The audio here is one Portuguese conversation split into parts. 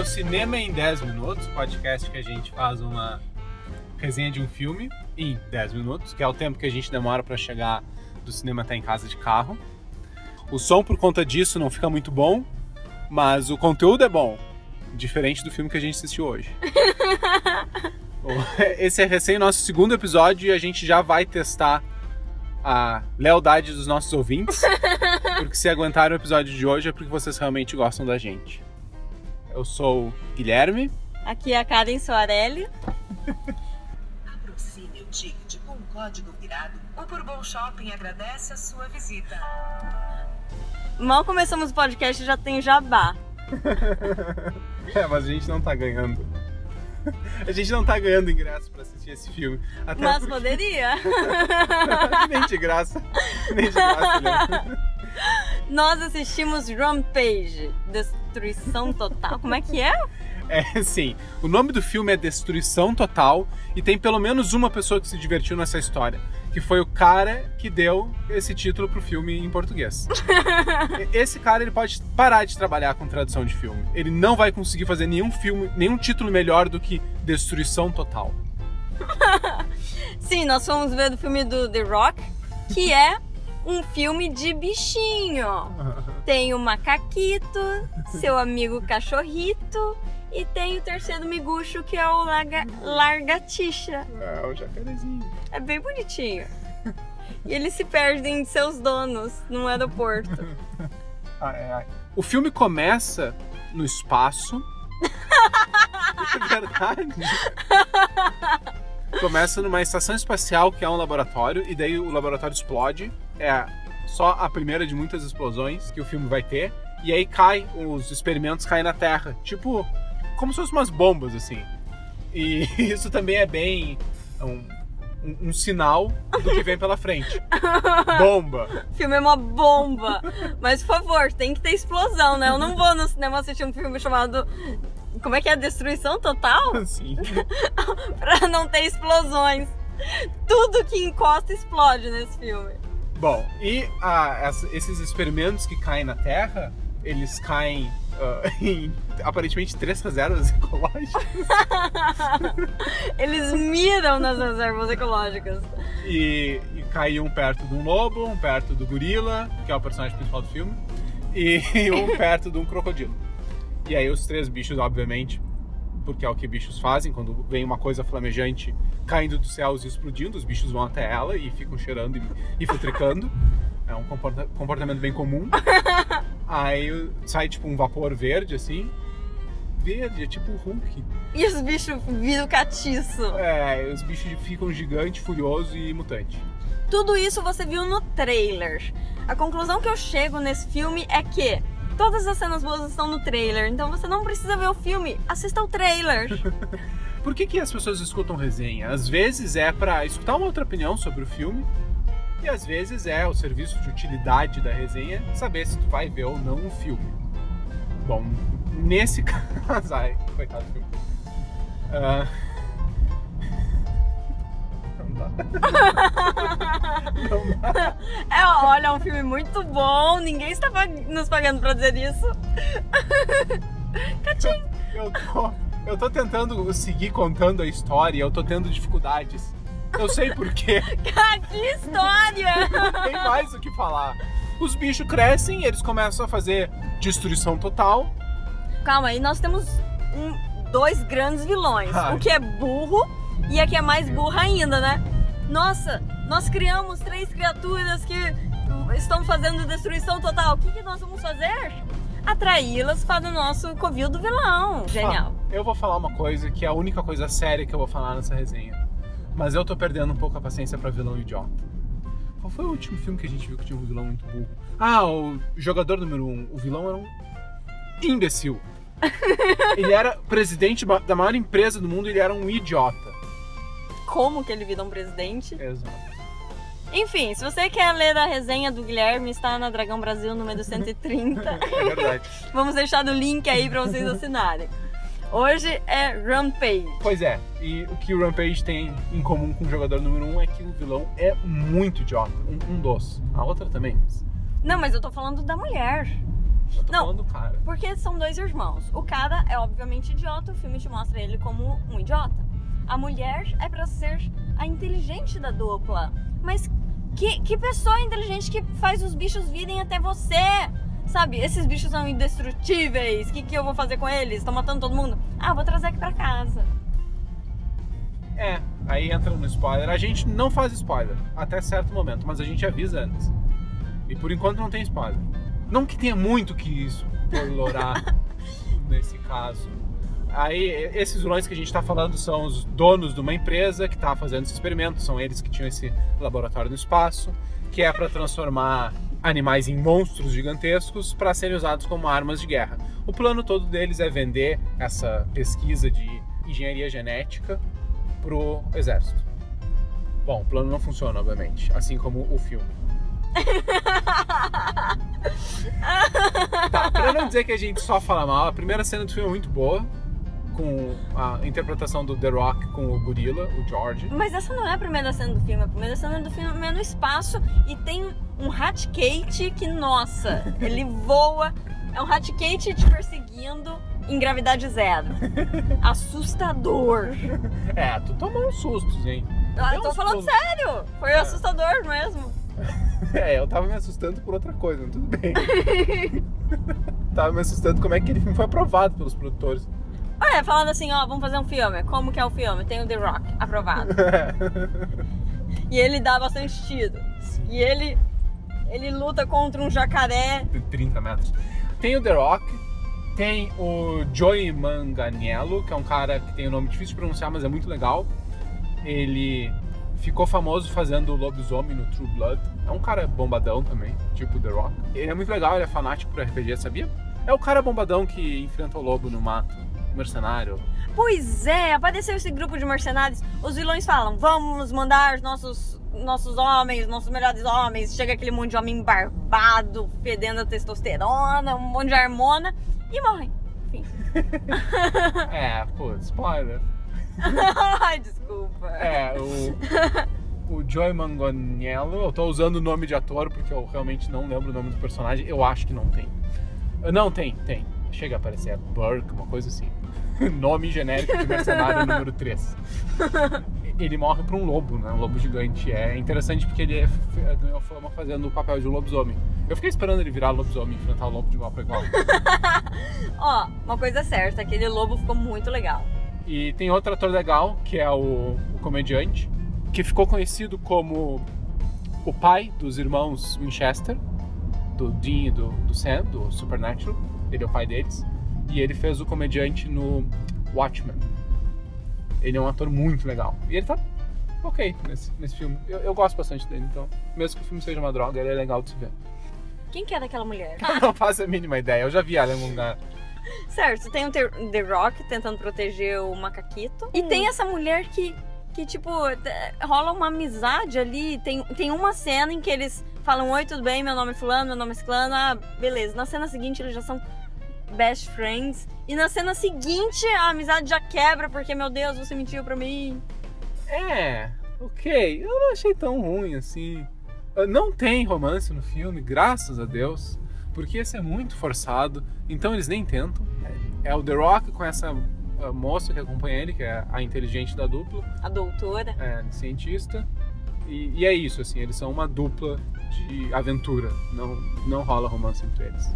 o Cinema em 10 Minutos, podcast que a gente faz uma resenha de um filme em 10 minutos, que é o tempo que a gente demora para chegar do cinema até em casa de carro. O som, por conta disso, não fica muito bom, mas o conteúdo é bom, diferente do filme que a gente assistiu hoje. Esse é recém nosso segundo episódio e a gente já vai testar a lealdade dos nossos ouvintes, porque se aguentaram o episódio de hoje é porque vocês realmente gostam da gente. Eu sou o Guilherme. Aqui é a Karen Soarelli. Aproxime o ticket com um código virado. O Bourbon Shopping agradece a sua visita. Mal começamos o podcast já tem jabá. é, mas a gente não tá ganhando. A gente não tá ganhando ingresso pra assistir esse filme. Até mas porque... poderia. Nem de graça. Nem de graça, né? Nós assistimos Rampage, Destruição Total. Como é que é? É, sim. O nome do filme é Destruição Total e tem pelo menos uma pessoa que se divertiu nessa história, que foi o cara que deu esse título pro filme em português. esse cara ele pode parar de trabalhar com tradução de filme. Ele não vai conseguir fazer nenhum filme, nenhum título melhor do que Destruição Total. sim, nós fomos ver do filme do The Rock, que é um filme de bichinho. Tem o macaquito, seu amigo cachorrito e tem o terceiro miguxo que é o larga, largatixa. É, o jacarezinho. É bem bonitinho. E eles se perdem de seus donos num aeroporto. ah, é. O filme começa no espaço. é verdade. Começa numa estação espacial que é um laboratório, e daí o laboratório explode. É só a primeira de muitas explosões que o filme vai ter. E aí cai, os experimentos caem na Terra. Tipo, como se fossem umas bombas, assim. E isso também é bem um, um, um, sinal do que vem pela frente. Bomba! O filme é uma bomba! Mas, por favor, tem que ter explosão, né? Eu não vou no cinema assistir um filme chamado. Como é que é? Destruição total? Sim. pra não ter explosões. Tudo que encosta explode nesse filme. Bom, e ah, esses experimentos que caem na Terra, eles caem uh, em aparentemente três reservas ecológicas. Eles miram nas reservas ecológicas. E, e cai um perto de um lobo, um perto do gorila, que é o personagem principal do filme, e um perto de um crocodilo. E aí os três bichos, obviamente, porque é o que bichos fazem, quando vem uma coisa flamejante caindo dos céus e explodindo, os bichos vão até ela e ficam cheirando e, e futricando. É um comportamento bem comum. Aí sai tipo um vapor verde assim. Verde, é tipo Hulk. E os bichos viram catiço. É, os bichos ficam gigante, furioso e mutante. Tudo isso você viu no trailer. A conclusão que eu chego nesse filme é que todas as cenas boas estão no trailer. Então você não precisa ver o filme, assista o trailer. Por que, que as pessoas escutam resenha? Às vezes é para escutar uma outra opinião sobre o filme e às vezes é o serviço de utilidade da resenha saber se tu vai ver ou não um filme. Bom, nesse caso. Ai, coitado do filme. Uh... Não dá. não dá. É, olha, é um filme muito bom. Ninguém está nos pagando pra dizer isso. Catim! Eu tô, eu tô tentando seguir contando a história eu tô tendo dificuldades. Eu sei por quê. que história! Não tem mais o que falar. Os bichos crescem, eles começam a fazer destruição total. Calma, aí nós temos um, dois grandes vilões. Ai. O que é burro e a que é mais burra ainda, né? Nossa, nós criamos três criaturas que estão fazendo destruição total. O que, que nós vamos fazer? Atraí-las para o nosso covil do vilão. Genial. Ah, eu vou falar uma coisa que é a única coisa séria que eu vou falar nessa resenha. Mas eu tô perdendo um pouco a paciência pra vilão idiota. Qual foi o último filme que a gente viu que tinha um vilão muito burro? Ah, o Jogador Número 1. Um. O vilão era um imbecil. ele era presidente da maior empresa do mundo e ele era um idiota. Como que ele vira um presidente? Exato. Enfim, se você quer ler a resenha do Guilherme, está na Dragão Brasil número 130. é verdade. Vamos deixar o link aí para vocês assinarem. Hoje é Rampage. Pois é, e o que o Rampage tem em comum com o jogador número 1 um é que o vilão é muito idiota. Um, um dos. A outra também. Não, mas eu tô falando da mulher. Eu tô Não. falando do cara. Porque são dois irmãos. O cara é obviamente idiota, o filme te mostra ele como um idiota. A mulher é pra ser a inteligente da dupla. Mas que, que pessoa inteligente que faz os bichos virem até você? Sabe, esses bichos são indestrutíveis. O que, que eu vou fazer com eles? Estão matando todo mundo. Ah, vou trazer aqui pra casa. É, aí entra no spoiler. A gente não faz spoiler até certo momento, mas a gente avisa antes. E por enquanto não tem spoiler. Não que tenha muito que explorar nesse caso. Aí, esses vilões que a gente está falando são os donos de uma empresa que está fazendo esse experimento, são eles que tinham esse laboratório no espaço, que é para transformar animais em monstros gigantescos para serem usados como armas de guerra. O plano todo deles é vender essa pesquisa de engenharia genética pro exército. Bom, o plano não funciona, obviamente, assim como o filme. tá, pra não dizer que a gente só fala mal, a primeira cena do filme é muito boa, com a interpretação do The Rock com o gorila, o George. Mas essa não é a primeira cena do filme. A primeira cena do filme é no espaço e tem um Hatcate que, nossa, ele voa. É um Hatcate te perseguindo em gravidade zero. Assustador. É, tu tomou uns sustos, hein? Ah, eu tô falando pulos. sério. Foi assustador mesmo. É, eu tava me assustando por outra coisa, mas tudo bem. tava me assustando como é que aquele filme foi aprovado pelos produtores. Olha, falando assim, ó, vamos fazer um filme. Como que é o filme? Tem o The Rock, aprovado. E ele dá bastante tiro. E ele, ele luta contra um jacaré. de 30 metros. Tem o The Rock, tem o Joey Manganiello, que é um cara que tem um nome difícil de pronunciar, mas é muito legal. Ele ficou famoso fazendo o lobisomem no True Blood. É um cara bombadão também, tipo The Rock. Ele é muito legal, ele é fanático por RPG, sabia? É o cara bombadão que enfrenta o lobo no mato, mercenário. Pois é, apareceu esse grupo de mercenários. Os vilões falam: vamos mandar os nossos, nossos homens, nossos melhores homens. Chega aquele monte de homem barbado, fedendo a testosterona, um monte de hormona e morrem. Enfim. É, pô, spoiler. Ai, desculpa. É, o, o Joey Manganiello, eu tô usando o nome de ator porque eu realmente não lembro o nome do personagem. Eu acho que não tem. Não, tem, tem. Chega a aparecer, é Burke, uma coisa assim. nome genérico de mercenário número 3. Ele morre pra um lobo, né? Um lobo gigante. É interessante porque ele é, ganhou fama fazendo o papel de um lobisomem. Eu fiquei esperando ele virar lobisomem e enfrentar o lobo de igual pra igual. Ó, uma coisa certa: aquele lobo ficou muito legal. E tem outro ator legal, que é o, o comediante, que ficou conhecido como o pai dos irmãos Winchester, do Dean e do, do Sam, do Supernatural. Ele é o pai deles. E ele fez o comediante no Watchmen. Ele é um ator muito legal. E ele tá ok nesse, nesse filme. Eu, eu gosto bastante dele, então, mesmo que o filme seja uma droga, ele é legal de se ver. Quem que é daquela mulher? Eu não faço a mínima ideia, eu já vi ela em algum lugar. Certo, tem o The Rock tentando proteger o macaquito. E tem essa mulher que, que tipo, rola uma amizade ali. Tem, tem uma cena em que eles falam: Oi, tudo bem? Meu nome é Fulano, meu nome é Ciclano. Ah, beleza. Na cena seguinte eles já são best friends. E na cena seguinte a amizade já quebra porque, meu Deus, você mentiu pra mim. É, ok. Eu não achei tão ruim assim. Uh, Não tem romance no filme, graças a Deus, porque esse é muito forçado, então eles nem tentam. É o The Rock com essa uh, moça que acompanha ele, que é a inteligente da dupla, A doutora. é, cientista. E, e é isso, assim, eles são uma dupla de aventura, não, não rola romance entre eles.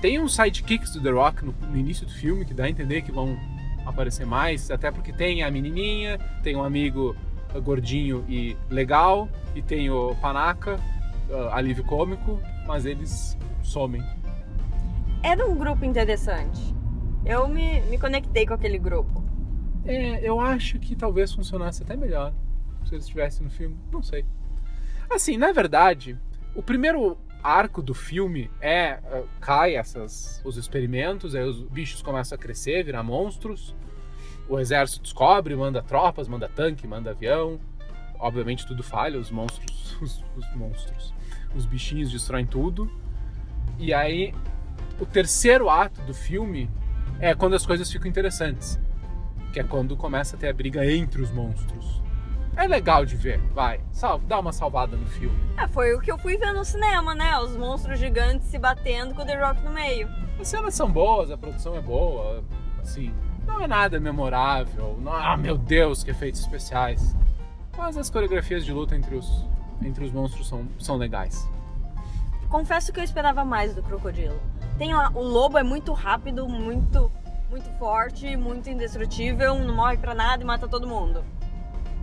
Tem uns sidekicks do The Rock no, no início do filme que dá a entender que vão aparecer mais, até porque tem a menininha, tem um amigo uh, gordinho e legal, e tem o Panaca, uh, alívio cômico, mas eles somem. Era um grupo interessante. Eu me, me conectei com aquele grupo. É, eu acho que talvez funcionasse até melhor se eles estivessem no filme, não sei. Assim, na verdade, o primeiro arco do filme é uh, cai essas os experimentos, aí os bichos começam a crescer, virar monstros. O exército descobre, manda tropas, manda tanque, manda avião. Obviamente tudo falha, os monstros, os, os monstros, os bichinhos destroem tudo. E aí o terceiro ato do filme é quando as coisas ficam interessantes que é quando começa a ter a briga entre os monstros. É legal de ver, vai. Sal, dá uma salvada no filme. É, foi o que eu fui ver no cinema, né? Os monstros gigantes se batendo com o The Rock no meio. As cenas são boas, a produção é boa, assim, não é nada memorável. Não, ah, meu Deus, que efeitos especiais. Mas as coreografias de luta entre os, entre os monstros são, são legais. Confesso que eu esperava mais do crocodilo. Tem lá, o lobo é muito rápido, muito muito forte, muito indestrutível, não morre pra nada e mata todo mundo.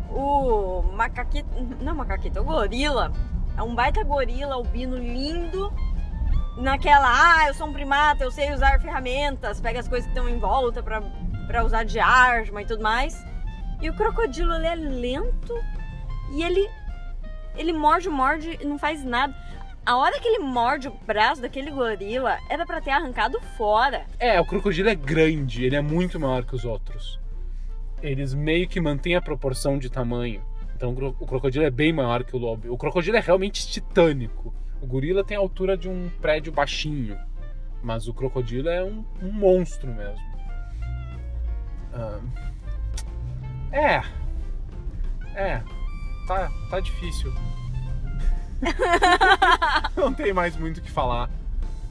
O macaquito, não macaquito, o gorila, é um baita gorila albino lindo. Naquela, ah, eu sou um primata, eu sei usar ferramentas, pega as coisas que estão em volta pra, pra usar de arma e tudo mais. E o crocodilo, ele é lento e ele ele morde, morde e não faz nada. A hora que ele morde o braço daquele gorila, era para ter arrancado fora. É, o crocodilo é grande, ele é muito maior que os outros. Eles meio que mantêm a proporção de tamanho. Então o crocodilo é bem maior que o lobo. O crocodilo é realmente titânico. O gorila tem a altura de um prédio baixinho. Mas o crocodilo é um, um monstro mesmo. Ah, é. É. Tá, tá difícil. não tem mais muito o que falar.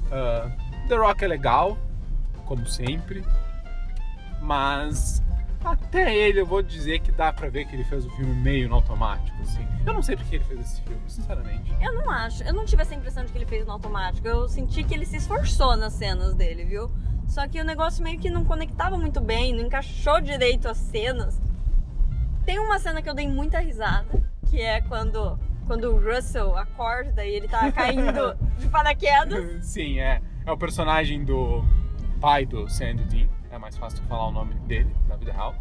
Uh, The Rock é legal, como sempre, mas até ele eu vou dizer que dá pra ver que ele fez o filme meio no automático, assim. Eu não sei porque ele fez esse filme, sinceramente. Eu não acho, eu não tive essa impressão de que ele fez no automático. Eu senti que ele se esforçou nas cenas dele, viu? Só que o negócio meio que não conectava muito bem, não encaixou direito as cenas. Tem uma cena que eu dei muita risada, que é quando quando o Russell acorda e ele tá caindo de paraquedas. Sim, é. É o personagem do pai do Sandy Dean. É mais fácil falar o nome dele na vida real.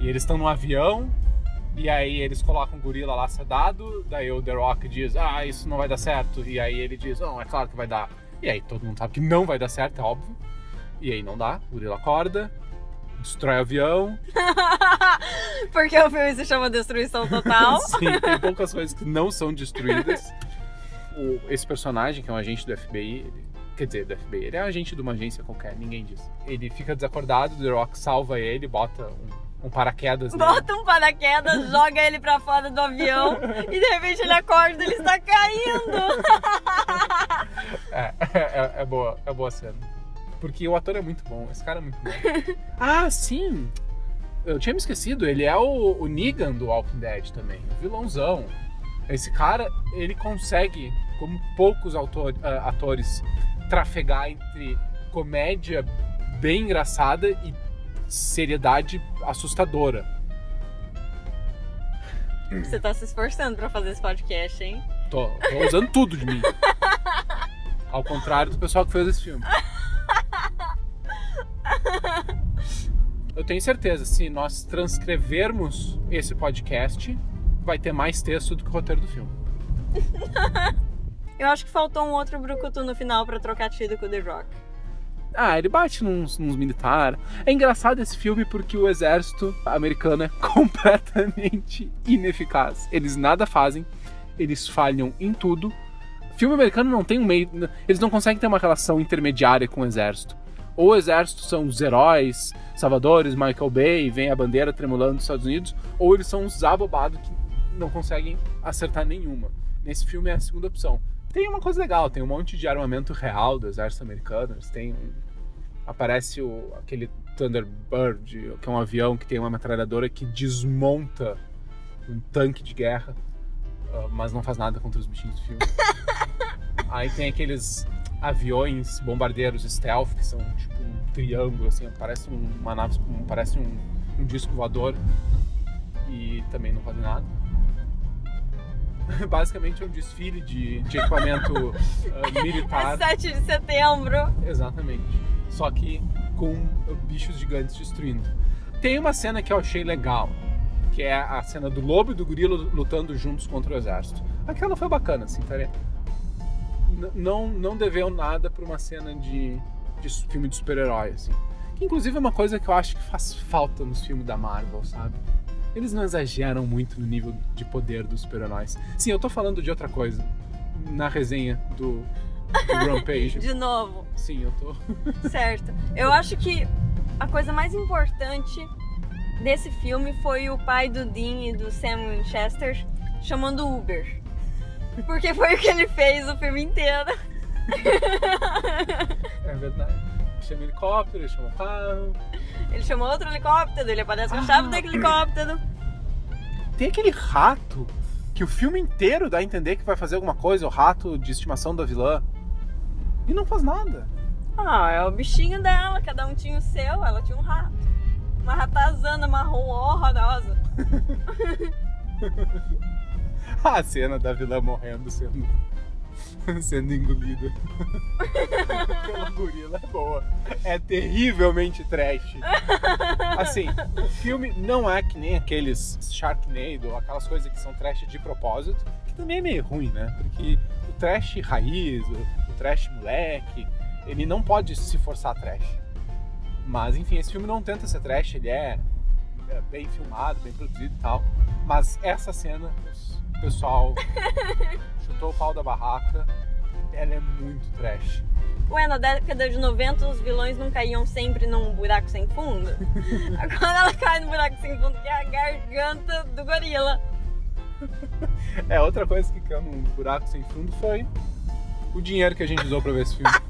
E eles estão no avião e aí eles colocam o gorila lá sedado. Daí o The Rock diz: Ah, isso não vai dar certo. E aí ele diz: Não, é claro que vai dar. E aí todo mundo sabe que não vai dar certo, é óbvio. E aí não dá. O gorila acorda, destrói o avião. Porque o filme se chama Destruição Total. Sim, tem poucas coisas que não são destruídas. O, esse personagem, que é um agente do FBI, ele, quer dizer, do FBI, ele é um agente de uma agência qualquer, ninguém diz. Ele fica desacordado, The Rock salva ele, bota um, um paraquedas nele. Bota um paraquedas, joga ele pra fora do avião e de repente ele acorda ele está caindo. é, é, é, boa, é boa cena. Porque o ator é muito bom, esse cara é muito bom. ah, sim! Eu tinha me esquecido, ele é o, o Negan do Walking Dead também, o vilãozão. Esse cara, ele consegue, como poucos autor, uh, atores, trafegar entre comédia bem engraçada e seriedade assustadora. Você tá se esforçando para fazer esse podcast, hein? Tô, tô usando tudo de mim. Ao contrário do pessoal que fez esse filme. Eu tenho certeza, se nós transcrevermos esse podcast, vai ter mais texto do que o roteiro do filme. Eu acho que faltou um outro brucutu no final para trocar tiro com o The Rock. Ah, ele bate nos, nos militares. É engraçado esse filme porque o exército americano é completamente ineficaz. Eles nada fazem, eles falham em tudo. Filme americano não tem um meio. Eles não conseguem ter uma relação intermediária com o exército ou o exército são os heróis, salvadores, Michael Bay, vem a bandeira tremulando dos Estados Unidos, ou eles são os abobados que não conseguem acertar nenhuma. Nesse filme é a segunda opção. Tem uma coisa legal, tem um monte de armamento real do exército americano, tem aparece o, aquele Thunderbird, que é um avião que tem uma metralhadora que desmonta um tanque de guerra, ah, mas não faz nada contra os bichinhos do filme. Aí tem aqueles aviões bombardeiros stealth, que são tipo um triângulo, assim, parece uma nave, parece um, um disco voador e também não fazem nada. Basicamente é um desfile de, de equipamento uh, militar. 7 de setembro. Exatamente. Só que com bichos gigantes destruindo. Tem uma cena que eu achei legal, que é a cena do lobo e do gorila lutando juntos contra o exército. Aquela foi bacana, assim, tá não, não deveu nada para uma cena de, de filme de super-herói, assim. Que inclusive é uma coisa que eu acho que faz falta nos filmes da Marvel, sabe? Eles não exageram muito no nível de poder dos super-heróis. Sim, eu tô falando de outra coisa. Na resenha do, do Rampage. de novo. Sim, eu tô. certo. Eu acho que a coisa mais importante desse filme foi o pai do Dean e do Sam Winchester chamando Uber. Porque foi o que ele fez o filme inteiro. É verdade. Chama helicóptero, chama carro. Ele chamou outro helicóptero, ele aparece com a chave do helicóptero. Tem aquele rato que o filme inteiro dá a entender que vai fazer alguma coisa, o rato de estimação da vilã. E não faz nada. Ah, é o bichinho dela, cada um tinha o seu, ela tinha um rato. Uma ratazana marrom horrorosa. A cena da vilã morrendo sendo, sendo engolida pela gorila é boa. É terrivelmente trash. Assim, o filme não é que nem aqueles Sharknado, aquelas coisas que são trash de propósito, que também é meio ruim, né? Porque o trash raiz, o, trash moleque, ele não pode se forçar trash. Mas enfim, esse filme não tenta ser trash, ele é, é bem filmado, bem produzido e tal. Mas essa cena, pessoal chutou o pau da barraca, ela é muito trash. Ué, na década de 90 os vilões não caíam sempre num buraco sem fundo? Agora ela cai no buraco sem fundo, que é a garganta do gorila. É, outra coisa que caiu num buraco sem fundo foi o dinheiro que a gente usou pra ver esse filme.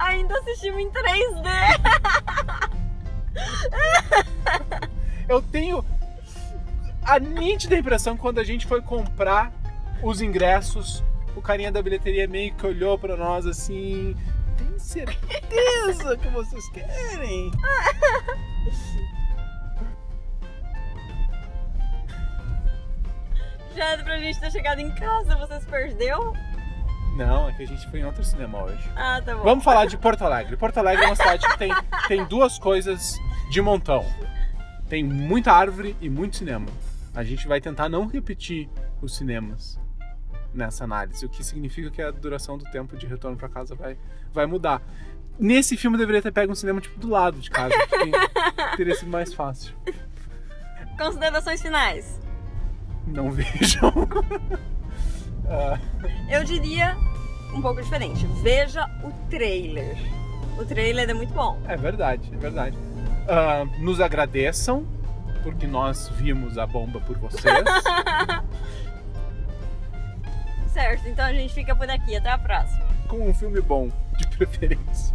Ainda assistimos em 3D. Eu tenho a nítida impressão quando a gente foi comprar os ingressos, o carinha da bilheteria meio que olhou pra nós assim. Tem certeza que vocês querem? Já era pra gente ter chegado em casa, você se perdeu? Não, é que a gente foi em outro cinema hoje. Ah, tá bom. Vamos falar de Porto Alegre. Porto Alegre é uma cidade que tem, tem duas coisas de montão. Tem muita árvore e muito cinema. A gente vai tentar não repetir os cinemas nessa análise, o que significa que a duração do tempo de retorno para casa vai, vai mudar. Nesse filme eu deveria ter pego um cinema tipo do lado de casa, que teria sido mais fácil. Considerações finais. Não vejam. Ah, Eu diria um pouco diferente. Veja o trailer. O trailer é muito bom. é verdade, é verdade. Ah, nos agradeçam, porque nós vimos a bomba por vocês. Certo, então a gente fica por aqui. Até a próxima. com um filme bom, de preferência.